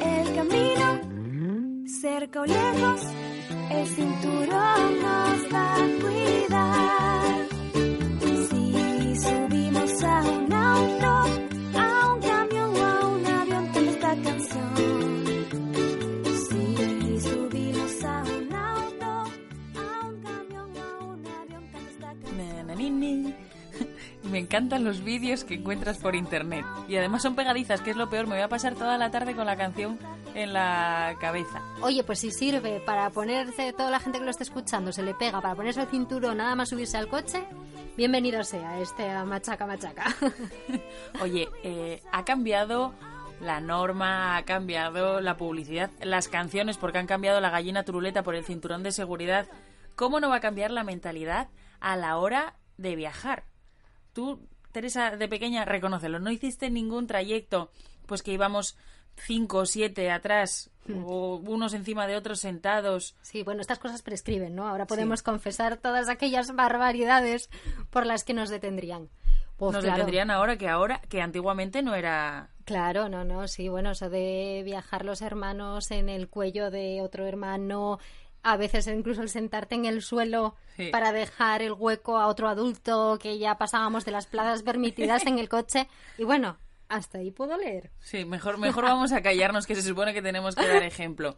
El camino, cerca o lejos, el cinturón nos va a cuidar. Si subimos a un auto, a un camión o a un avión, canta esta canción. Si subimos a un auto, a un camión o a un avión, canta esta canción. Na, na, ni, ni. Me encantan los vídeos que encuentras por internet. Y además son pegadizas, que es lo peor. Me voy a pasar toda la tarde con la canción en la cabeza. Oye, pues si sirve para ponerse, toda la gente que lo esté escuchando se le pega para ponerse el cinturón nada más subirse al coche, bienvenido sea este machaca machaca. Oye, eh, ha cambiado la norma, ha cambiado la publicidad, las canciones, porque han cambiado la gallina turuleta por el cinturón de seguridad. ¿Cómo no va a cambiar la mentalidad a la hora de viajar? Tú, Teresa, de pequeña, reconócelo, no hiciste ningún trayecto, pues que íbamos cinco o siete atrás, o unos encima de otros sentados. Sí, bueno, estas cosas prescriben, ¿no? Ahora podemos confesar todas aquellas barbaridades por las que nos detendrían. Pues Nos claro. detendrían ahora que ahora, que antiguamente no era Claro, no, no, sí, bueno, eso de viajar los hermanos en el cuello de otro hermano, a veces incluso el sentarte en el suelo Sí. para dejar el hueco a otro adulto, que ya pasábamos de las plazas permitidas en el coche, y bueno, hasta ahí puedo leer. Sí, mejor, mejor vamos a callarnos, que se supone que tenemos que dar ejemplo.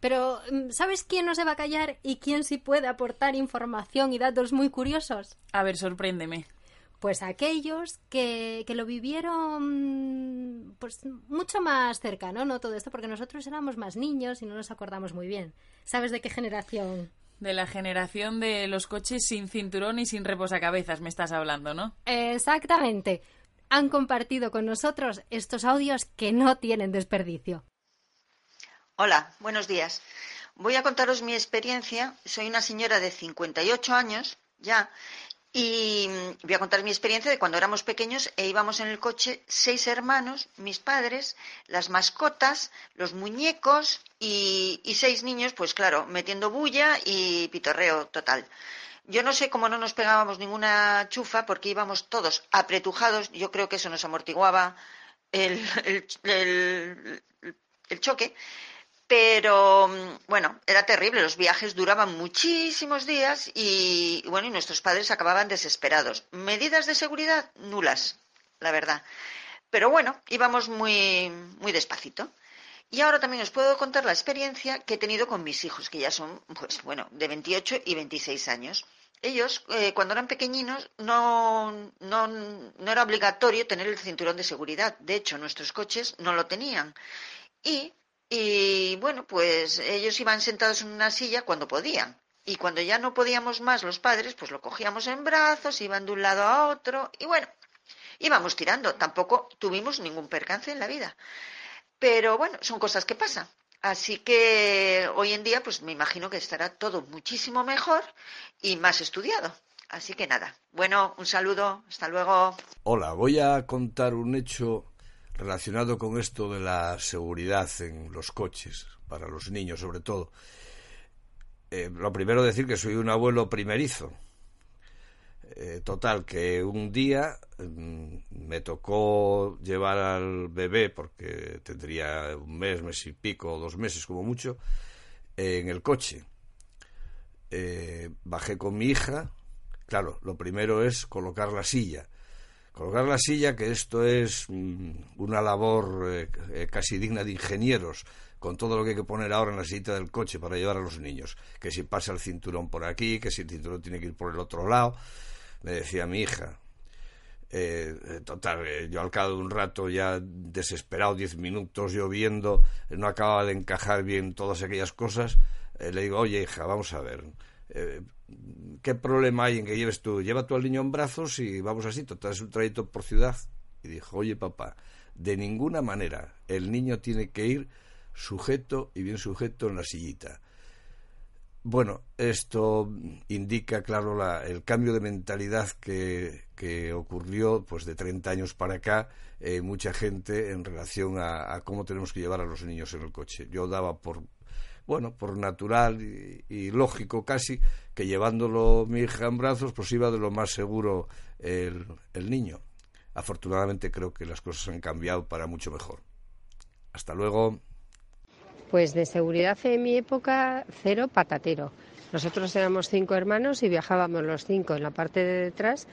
Pero, mm, ¿sabes quién no se va a callar y quién sí puede aportar información y datos muy curiosos? A ver, sorpréndeme. Pues aquellos que, que lo vivieron pues mucho más cercano, ¿no? Todo esto, porque nosotros éramos más niños y no nos acordamos muy bien. ¿Sabes de qué generación? De la generación de los coches sin cinturón y sin reposacabezas me estás hablando, ¿no? Exactamente. Han compartido con nosotros estos audios que no tienen desperdicio. Hola, buenos días. Voy a contaros mi experiencia. Soy una señora de 58 años ya y voy a contar mi experiencia de cuando éramos pequeños e íbamos en el coche seis hermanos, mis padres, las mascotas, los muñecos y, y seis niños, pues claro, metiendo bulla y pitorreo total. Yo no sé cómo no nos pegábamos ninguna chufa porque íbamos todos apretujados. Yo creo que eso nos amortiguaba el, choque. Pero mm, bueno, era terrible. Los viajes duraban muchísimos días y bueno, y nuestros padres acababan desesperados. Medidas de seguridad nulas, la verdad. Pero bueno, íbamos muy, muy despacito. Y ahora también os puedo contar la experiencia que he tenido con mis hijos, que ya son, pues bueno, de 28 y 26 años. Ellos, eh, cuando eran pequeñinos, no, no, no era obligatorio tener el cinturón de seguridad. De hecho, nuestros coches no lo tenían. Y, y bueno, pues ellos iban sentados en una silla cuando podían. Y cuando ya no podíamos más los padres, pues lo cogíamos en brazos, iban de un lado a otro. Y bueno, íbamos tirando. Tampoco tuvimos ningún percance en la vida. Pero bueno, son cosas que pasan. Así que hoy en día, pues me imagino que estará todo muchísimo mejor y más estudiado. Así que nada. Bueno, un saludo. Hasta luego. Hola, voy a contar un hecho relacionado con esto de la seguridad en los coches, para los niños sobre todo. Eh, lo primero decir que soy un abuelo primerizo. Eh, total, que un día mm, me tocó llevar al bebé, porque tendría un mes, mes y pico, dos meses como mucho, en el coche. Eh, bajé con mi hija. Claro, lo primero es colocar la silla. Colocar la silla, que esto es mm, una labor eh, casi digna de ingenieros, con todo lo que hay que poner ahora en la sillita del coche para llevar a los niños. Que si pasa el cinturón por aquí, que si el cinturón tiene que ir por el otro lado. Me decía mi hija. Eh, total, eh, yo al cabo de un rato ya desesperado, diez minutos lloviendo, no acababa de encajar bien todas aquellas cosas. eh, le digo, oye hija, vamos a ver, eh, ¿qué problema hay en que lleves tú? Lleva tú al niño en brazos y vamos así, total es un trayecto por ciudad. Y dijo, oye papá, de ninguna manera el niño tiene que ir sujeto y bien sujeto en la sillita. Bueno, esto indica, claro, la, el cambio de mentalidad que, ocurrió pues de 30 años para acá eh, mucha gente en relación a, cómo tenemos que llevar a los niños en el coche. Yo daba por, bueno, por natural y, lógico casi que llevándolo mi hija en brazos pues iba de lo más seguro el, el niño. Afortunadamente creo que las cosas han cambiado para mucho mejor. Hasta luego. Pues de seguridad en mi época, cero patatero. Nosotros éramos cinco hermanos y viajábamos los cinco en la parte de detrás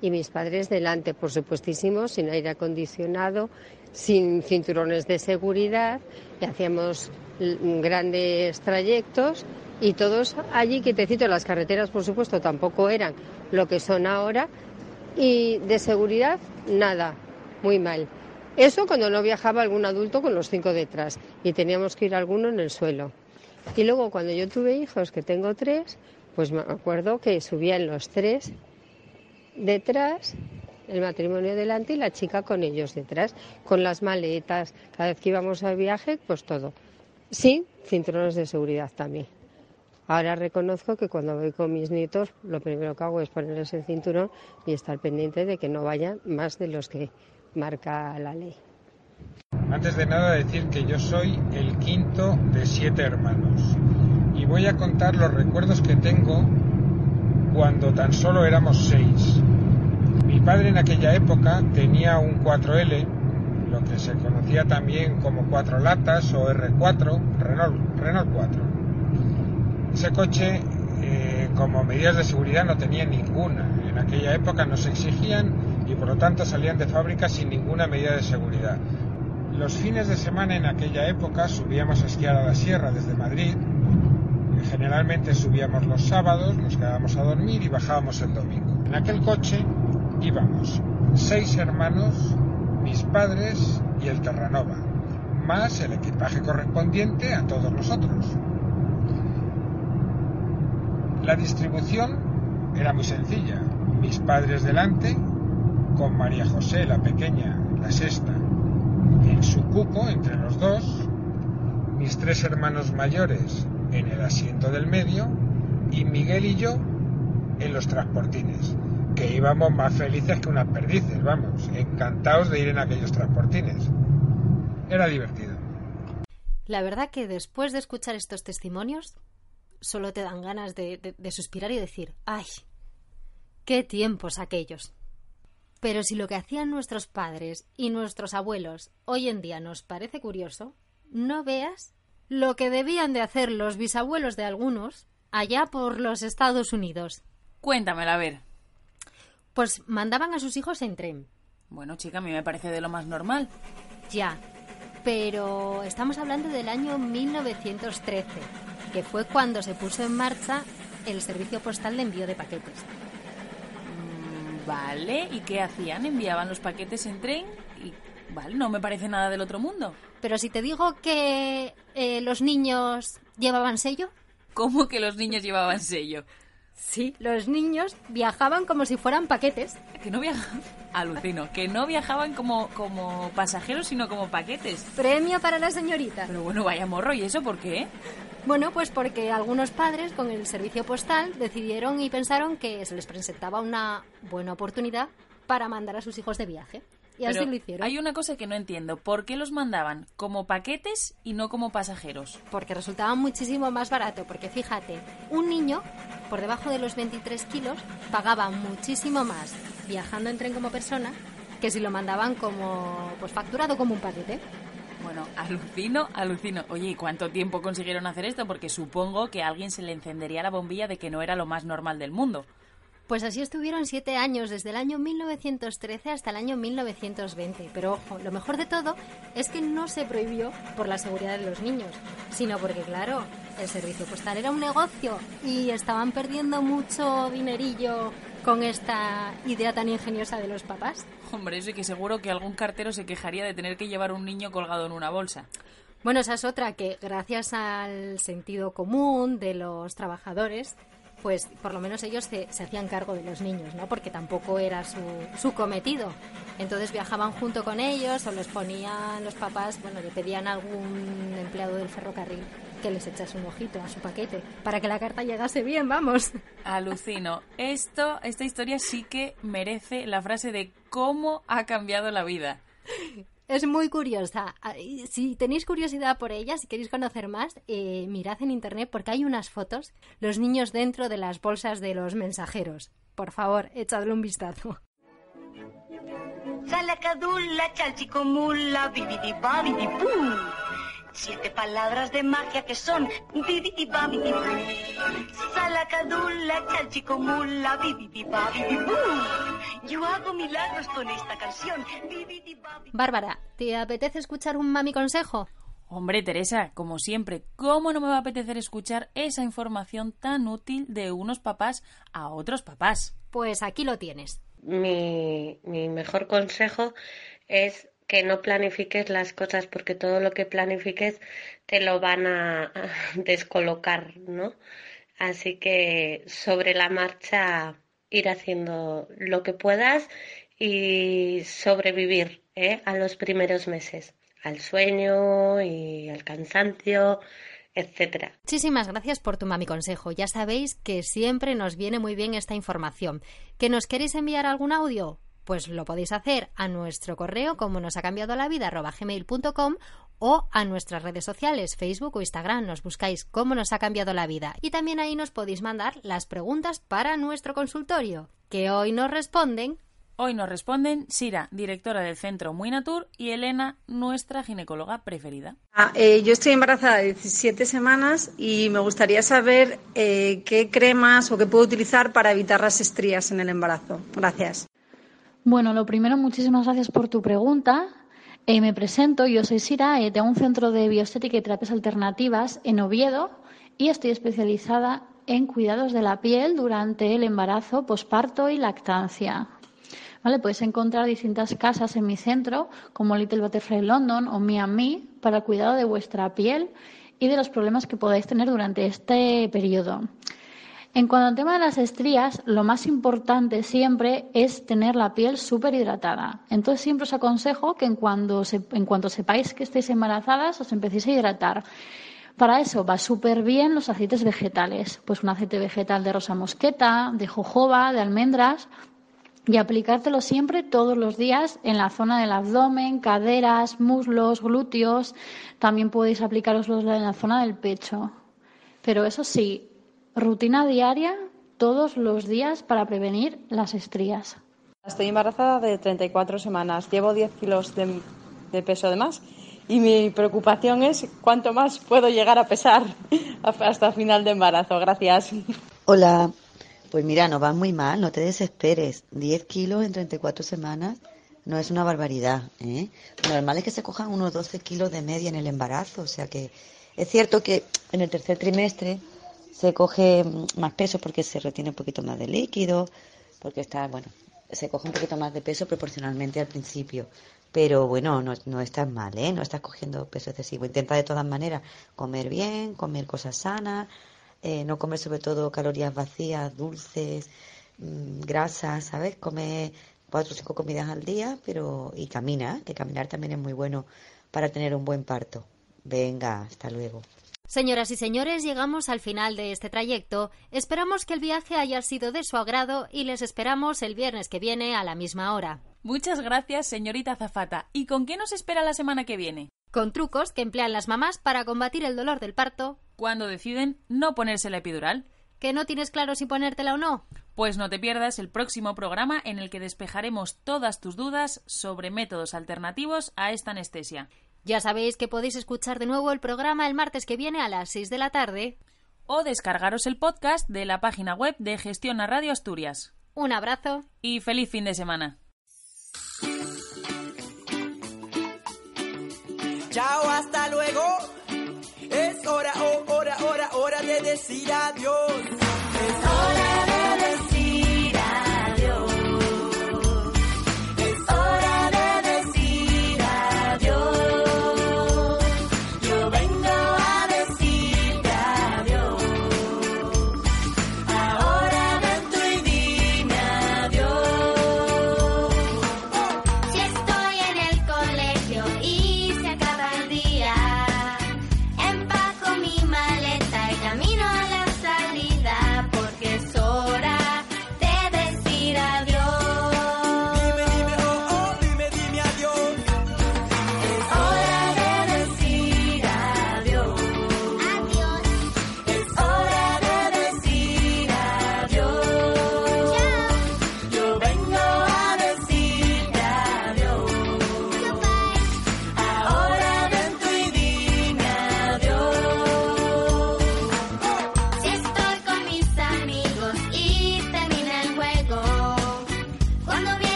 y mis padres delante, por supuestísimo, sin aire acondicionado, sin cinturones de seguridad, y hacíamos grandes trayectos y todos allí, que te cito, las carreteras, por supuesto, tampoco eran lo que son ahora, y de seguridad, nada, muy mal. Eso cuando no viajaba algún adulto con los cinco detrás y teníamos que ir alguno en el suelo. Y luego cuando yo tuve hijos, que tengo tres, pues me acuerdo que subían los tres detrás, el matrimonio delante y la chica con ellos detrás, con las maletas, cada vez que íbamos al viaje, pues todo. Sí, cinturones de seguridad también. Ahora reconozco que cuando voy con mis nietos, lo primero que hago es ponerles el cinturón y estar pendiente de que no vayan más de los que marca la ley. Antes de nada decir que yo soy el quinto de siete hermanos y voy a contar los recuerdos que tengo cuando tan solo éramos seis. Mi padre en aquella época tenía un 4L, lo que se conocía también como cuatro latas o R4, Renault, Renault 4. Ese coche, eh, como medidas de seguridad, no tenía ninguna. En aquella época nos exigían por lo tanto salían de fábrica sin ninguna medida de seguridad. Los fines de semana en aquella época subíamos a esquiar a la sierra desde Madrid. Generalmente subíamos los sábados, nos quedábamos a dormir y bajábamos el domingo. En aquel coche íbamos seis hermanos, mis padres y el Terranova, más el equipaje correspondiente a todos nosotros. La distribución era muy sencilla. Mis padres delante, con María José, la pequeña, la sexta, en su cupo entre los dos, mis tres hermanos mayores en el asiento del medio y Miguel y yo en los transportines, que íbamos más felices que unas perdices, vamos, encantados de ir en aquellos transportines. Era divertido. La verdad que después de escuchar estos testimonios, solo te dan ganas de, de suspirar y decir, ¡ay! ¡Qué tiempos aquellos! Pero si lo que hacían nuestros padres y nuestros abuelos hoy en día nos parece curioso, no veas lo que debían de hacer los bisabuelos de algunos allá por los Estados Unidos. Cuéntamelo, a ver. Pues mandaban a sus hijos en tren. Bueno, chica, a mí me parece de lo más normal. Ya, pero estamos hablando del año 1913, que fue cuando se puso en marcha el servicio postal de envío de paquetes. Vale, ¿y qué hacían? ¿Enviaban los paquetes en tren? Y, vale, no me parece nada del otro mundo. Pero si te digo que eh, los niños llevaban sello. ¿Cómo que los niños llevaban sello? Sí, los niños viajaban como si fueran paquetes. Que no viajaban, alucino, que no viajaban como, como pasajeros, sino como paquetes. Premio para la señorita. Pero bueno, vaya morro, ¿y eso por qué? Bueno, pues porque algunos padres con el servicio postal decidieron y pensaron que se les presentaba una buena oportunidad para mandar a sus hijos de viaje. Y así lo hicieron. Hay una cosa que no entiendo. ¿Por qué los mandaban como paquetes y no como pasajeros? Porque resultaba muchísimo más barato. Porque fíjate, un niño por debajo de los 23 kilos pagaba muchísimo más viajando en tren como persona que si lo mandaban como pues facturado como un paquete. Bueno, alucino, alucino. Oye, ¿y cuánto tiempo consiguieron hacer esto? Porque supongo que a alguien se le encendería la bombilla de que no era lo más normal del mundo. Pues así estuvieron siete años, desde el año 1913 hasta el año 1920. Pero ojo, lo mejor de todo es que no se prohibió por la seguridad de los niños, sino porque, claro, el servicio postal era un negocio y estaban perdiendo mucho dinerillo con esta idea tan ingeniosa de los papás. Hombre, sí que seguro que algún cartero se quejaría de tener que llevar un niño colgado en una bolsa. Bueno, esa es otra que gracias al sentido común de los trabajadores pues por lo menos ellos se, hacían cargo de los niños, ¿no? Porque tampoco era su, su cometido. Entonces viajaban junto con ellos o les ponían los papás, bueno, le pedían a algún empleado del ferrocarril que les echase un ojito a su paquete para que la carta llegase bien, vamos. Alucino. Esto, esta historia sí que merece la frase de cómo ha cambiado la vida. Es muy curiosa. Ah, si tenéis curiosidad por ella, si queréis conocer más, eh, mirad en internet porque hay unas fotos, los niños dentro de las bolsas de los mensajeros. Por favor, echadle un vistazo. Chalchicomula. Siete palabras de magia que son bibidi babidi pum. Salacadulla, chalchicomula, bibidi babidi pum. Yo hago milagros con esta canción. Bibidi babidi Bárbara, ¿te apetece escuchar un mami consejo? Hombre, Teresa, como siempre, ¿cómo no me va a apetecer escuchar esa información tan útil de unos papás a otros papás? Pues aquí lo tienes. mi, mi mejor consejo es que no planifiques las cosas porque todo lo que planifiques te lo van a, descolocar, ¿no? Así que sobre la marcha ir haciendo lo que puedas y sobrevivir ¿eh? a los primeros meses, al sueño y al cansancio, etcétera. Muchísimas gracias por tu mami consejo. Ya sabéis que siempre nos viene muy bien esta información. ¿Que nos queréis enviar algún audio? Pues lo podéis hacer a nuestro correo como nos ha cambiado la vida arroba gmail.com o a nuestras redes sociales, Facebook o Instagram. Nos buscáis cómo nos ha cambiado la vida. Y también ahí nos podéis mandar las preguntas para nuestro consultorio, que hoy nos responden Hoy nos responden Sira, directora del centro Muy Natur, y Elena, nuestra ginecóloga preferida. Ah, eh, yo estoy embarazada de 17 semanas y me gustaría saber eh, qué cremas o qué puedo utilizar para evitar las estrías en el embarazo. Gracias. Bueno, lo primero, muchísimas gracias por tu pregunta. Eh, me presento, yo soy Sira, eh, tengo un centro de bioestética y terapias alternativas en Oviedo y estoy especializada en cuidados de la piel durante el embarazo, posparto y lactancia. ¿Vale? Puedes encontrar distintas casas en mi centro, como Little Butterfly London o Me, para el cuidado de vuestra piel y de los problemas que podáis tener durante este periodo. En cuanto al tema de las estrías, lo más importante siempre es tener la piel súper hidratada. Entonces siempre os aconsejo que en, cuanto sepáis que estáis embarazadas os empecéis a hidratar. Para eso va súper bien los aceites vegetales, pues un aceite vegetal de rosa mosqueta, de jojoba, de almendras, y aplicártelo siempre todos los días en la zona del abdomen, caderas, muslos, glúteos. También podéis aplicároslos en la zona del pecho. Pero eso sí, rutina diaria todos los días para prevenir las estrías. Estoy embarazada de 34 semanas, llevo 10 kilos de, de peso de más y mi preocupación es cuánto más puedo llegar a pesar hasta final de embarazo. Gracias. Hola, pues mira, no vas muy mal, no te desesperes. 10 kilos en 34 semanas no es una barbaridad. ¿eh? Lo normal es que se cojan unos 12 kilos de media en el embarazo. O sea que es cierto que en el tercer trimestre se coge más peso porque se retiene un poquito más de líquido, porque está, bueno, se coge un poquito más de peso proporcionalmente al principio. Pero bueno, no, no estás mal, ¿eh? No estás cogiendo peso excesivo. Intenta de todas maneras comer bien, comer cosas sanas, eh, no comer sobre todo calorías vacías, dulces, mm, grasas, ¿sabes? Come cuatro o cinco comidas al día, pero y camina, que caminar también es muy bueno para tener un buen parto. Venga, hasta luego. Señoras y señores, llegamos al final de este trayecto. Esperamos que el viaje haya sido de su agrado y les esperamos el viernes que viene a la misma hora. Muchas gracias, señorita Zafata. ¿Y con qué nos espera la semana que viene? Con trucos que emplean las mamás para combatir el dolor del parto. Cuando deciden no ponerse la epidural. ¿Que no tienes claro si ponértela o no? Pues no te pierdas el próximo programa en el que despejaremos todas tus dudas sobre métodos alternativos a esta anestesia. Ya sabéis que podéis escuchar de nuevo el programa el martes que viene a las 6 de la tarde. O descargaros el podcast de la página web de Gestiona Radio Asturias. Un abrazo. Y feliz fin de semana. Chao, hasta luego. Es hora, oh, hora, hora, hora de decir adiós.